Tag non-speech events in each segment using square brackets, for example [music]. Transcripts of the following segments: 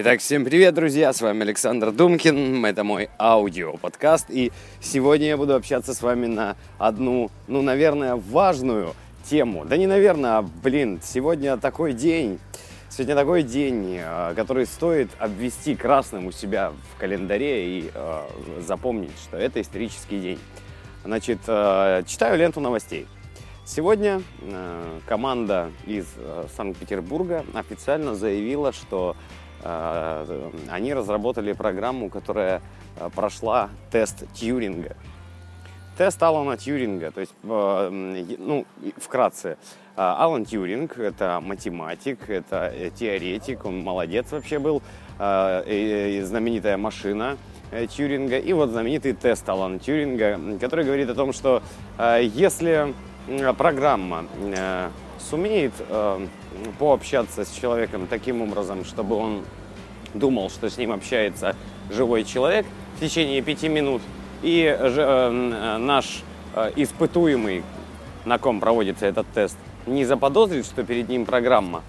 Итак, всем привет, друзья! С вами Александр Думкин. Это мой аудио-подкаст. И сегодня я буду общаться с вами на одну, ну, наверное, важную тему. Да не наверное, а, блин, сегодня такой день. Сегодня такой день, э, который стоит обвести красным у себя в календаре и э, запомнить, что это исторический день. Значит, э, читаю ленту новостей. Сегодня э, команда из э, Санкт-Петербурга официально заявила, что они разработали программу, которая э, прошла тест Тьюринга. Тест Алана Тьюринга, то есть, э, ну, вкратце, Алан Тьюринг – это математик, это теоретик, он молодец вообще был, знаменитая машина Тьюринга, и вот знаменитый тест Алана Тьюринга, который говорит о том, что если программа сумеет э, пообщаться с человеком таким образом, чтобы он думал, что с ним общается живой человек в течение пяти минут, и же, э, наш э, испытуемый, на ком проводится этот тест, не заподозрит, что перед ним программа,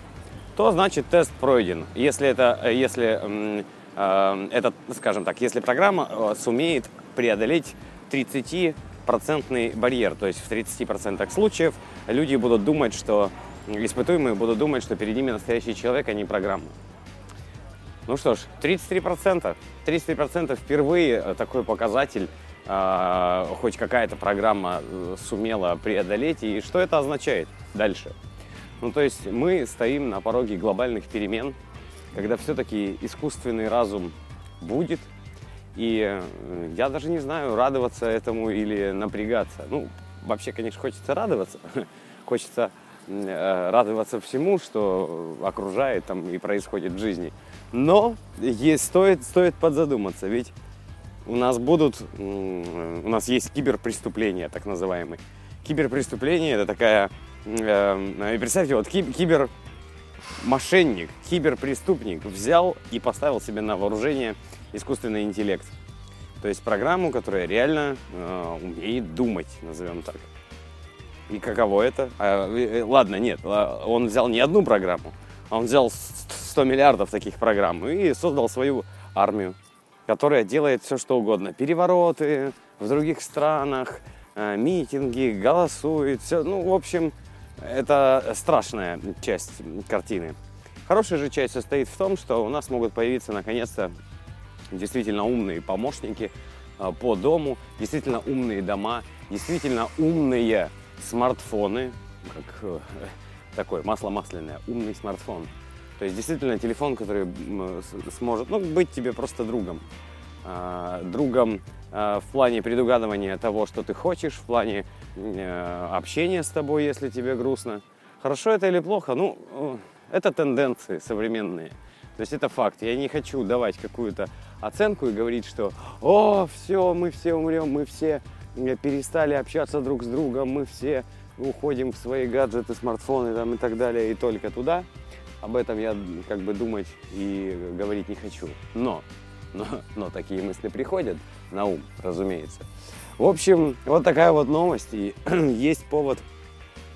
то значит тест пройден. Если это, если э, э, этот, скажем так, если программа э, сумеет преодолеть 30 процентный барьер. То есть в 30% случаев люди будут думать, что испытуемые будут думать, что перед ними настоящий человек, а не программа. Ну что ж, 33%. 33% впервые э, такой показатель э, хоть какая-то программа э, сумела преодолеть. И что это означает дальше? Ну, то есть мы стоим на пороге глобальных перемен, когда все-таки искусственный разум будет, и э, я даже не знаю, радоваться этому или напрягаться. Ну, вообще, конечно, хочется радоваться. [laughs] Хочется радоваться всему, что окружает там и происходит в жизни. Но есть, стоит, стоит подзадуматься, ведь у нас будут, у нас есть киберпреступления, так называемые. Киберпреступление это такая, э, представьте, вот кибер мошенник, киберпреступник взял и поставил себе на вооружение искусственный интеллект. То есть программу, которая реально э, умеет думать, назовем так. И каково это? А, э, ладно, нет, а, он взял не одну программу, а он взял 100 миллиардов таких программ и создал свою армию, которая делает все, что угодно. Перевороты в других странах, э, митинги, голосует, все. Ну, в общем, это страшная часть картины. Хорошая же часть состоит в том, что у нас могут появиться наконец-то действительно умные помощники а, по дому, действительно умные дома, действительно умные смартфоны, как э, такое масло масляное, умный смартфон. То есть действительно телефон, который сможет ну, быть тебе просто другом. А, другом а, в плане предугадывания того, что ты хочешь, в плане э, общения с тобой, если тебе грустно. Хорошо это или плохо? Ну, э, это тенденции современные. То есть это факт. Я не хочу давать какую-то оценку и говорить, что «О, все, мы все умрем, мы все перестали общаться друг с другом, мы все уходим в свои гаджеты, смартфоны там, и так далее, и только туда». Об этом я как бы думать и говорить не хочу. Но, но, но такие мысли приходят на ум, разумеется. В общем, вот такая вот новость, и [clears throat] есть повод,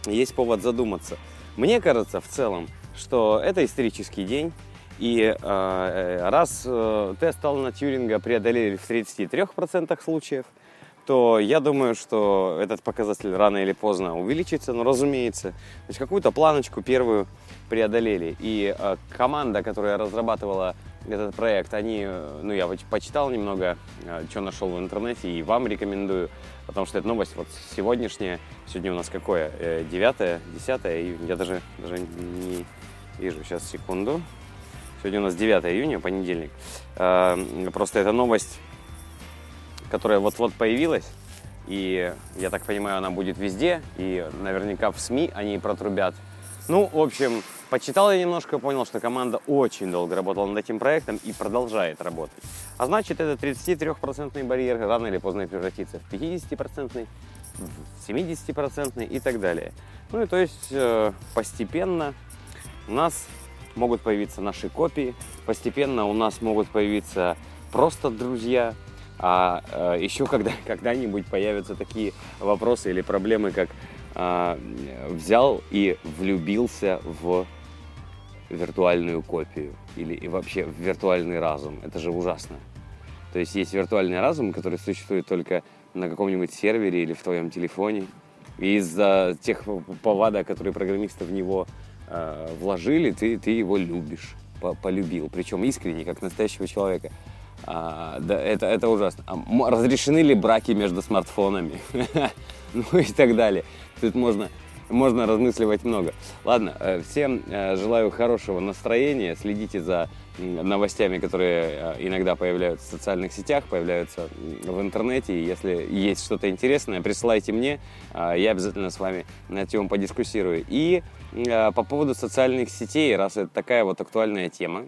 есть повод задуматься. Мне кажется, в целом, что это исторический день, и э, раз э, тест Алана Тьюринга преодолели в 33% случаев, то я думаю, что этот показатель рано или поздно увеличится, но разумеется. То есть какую-то планочку первую преодолели. И э, команда, которая разрабатывала этот проект, они, ну я почитал немного, э, что нашел в интернете, и вам рекомендую, потому что эта новость вот сегодняшняя, сегодня у нас какое, 9 э, 10 июня, я даже, даже не вижу, сейчас секунду, Сегодня у нас 9 июня, понедельник. А, просто эта новость, которая вот-вот появилась, и я так понимаю, она будет везде, и наверняка в СМИ они протрубят. Ну, в общем, почитал я немножко, понял, что команда очень долго работала над этим проектом и продолжает работать. А значит, этот 33% барьер рано или поздно превратится в 50%, в 70% и так далее. Ну и то есть э, постепенно у нас могут появиться наши копии, постепенно у нас могут появиться просто друзья, а э, еще когда, [laughs] когда-нибудь появятся такие вопросы или проблемы, как э, взял и влюбился в виртуальную копию или и вообще виртуальный разум. Это же ужасно. То есть есть виртуальный разум, который существует только на каком-нибудь сервере или в твоем телефоне. И из-за тех повадок, которые программисты в него э, вложили, ты, ты его любишь, по полюбил. Причем искренне, как настоящего человека. А, да, это, это ужасно. А, разрешены ли браки между смартфонами? [laughs] ну и так далее. Тут можно можно размысливать много. Ладно, э, всем э, желаю хорошего настроения, следите за новостями, которые э, иногда появляются в социальных сетях, появляются в интернете. Если есть что-то интересное, присылайте мне, я обязательно с вами на эту тему подискуссирую. И по поводу социальных сетей, раз это такая вот актуальная тема,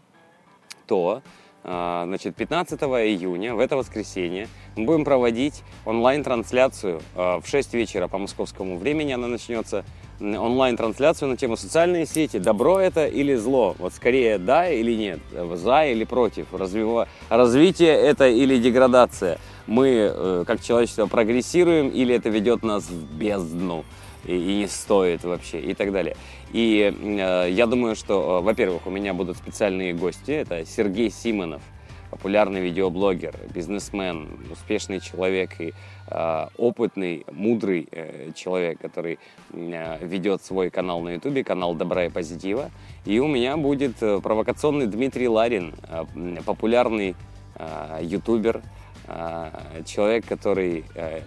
то значит, 15 июня, в это воскресенье, мы будем проводить онлайн-трансляцию в 6 вечера по московскому времени. Она начнется онлайн-трансляцию на тему социальные сети. Добро это или зло? Вот скорее да или нет, за или против. Развива... Развитие это или деградация? Мы, э, как человечество, прогрессируем или это ведет нас в бездну? И, не стоит вообще, и так далее. И э, я думаю, что, э, во-первых, у меня будут специальные гости. Это Сергей Симонов, популярный видеоблогер, бизнесмен, успешный человек и э, опытный, мудрый э, человек, который э, ведет свой канал на ютубе, канал Добра и Позитива. И у меня будет э, провокационный Дмитрий Ларин, э, популярный э, ютубер, э, человек, который э,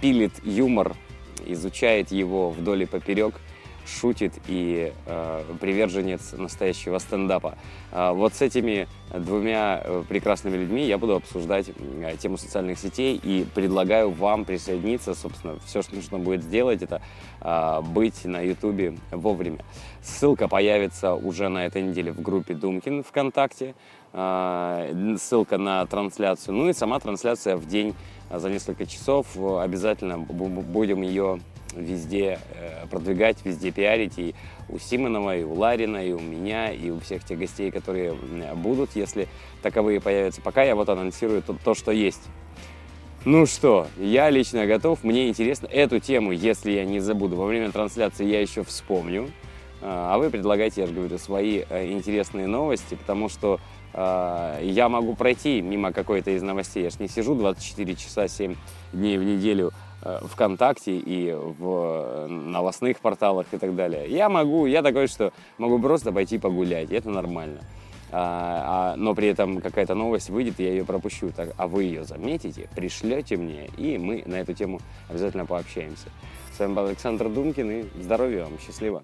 пилит юмор, изучает его вдоль и поперек – шутит и э, приверженец настоящего стендапа. Э, вот с этими двумя э, прекрасными людьми я буду обсуждать э, тему социальных сетей и предлагаю вам присоединиться. Собственно, все, что нужно будет сделать, это э, быть на Ютубе вовремя. Ссылка появится уже на этой неделе в группе Думкин ВКонтакте. Э, ссылка на трансляцию. Ну и сама трансляция в день за несколько часов. Обязательно будем ее везде э, продвигать, везде пиарить. И у Симонова, и у Ларина, и у меня, и у всех тех гостей, которые будут, если таковые появятся. Пока я вот анонсирую то, то что есть. Ну что, я лично готов. Мне интересно эту тему, если я не забуду, во время трансляции я еще вспомню. А, а вы предлагайте, я же говорю, свои э, интересные новости, потому что э, я могу пройти мимо какой-то из новостей. Я же не сижу 24 часа 7 дней в неделю ВКонтакте и в новостных порталах и так далее. Я могу, я такой, что могу просто пойти погулять, это нормально. А, а, но при этом какая-то новость выйдет, я ее пропущу. Так, а вы ее заметите, пришлете мне, и мы на эту тему обязательно пообщаемся. С вами был Александр Думкин, и здоровья вам, счастливо!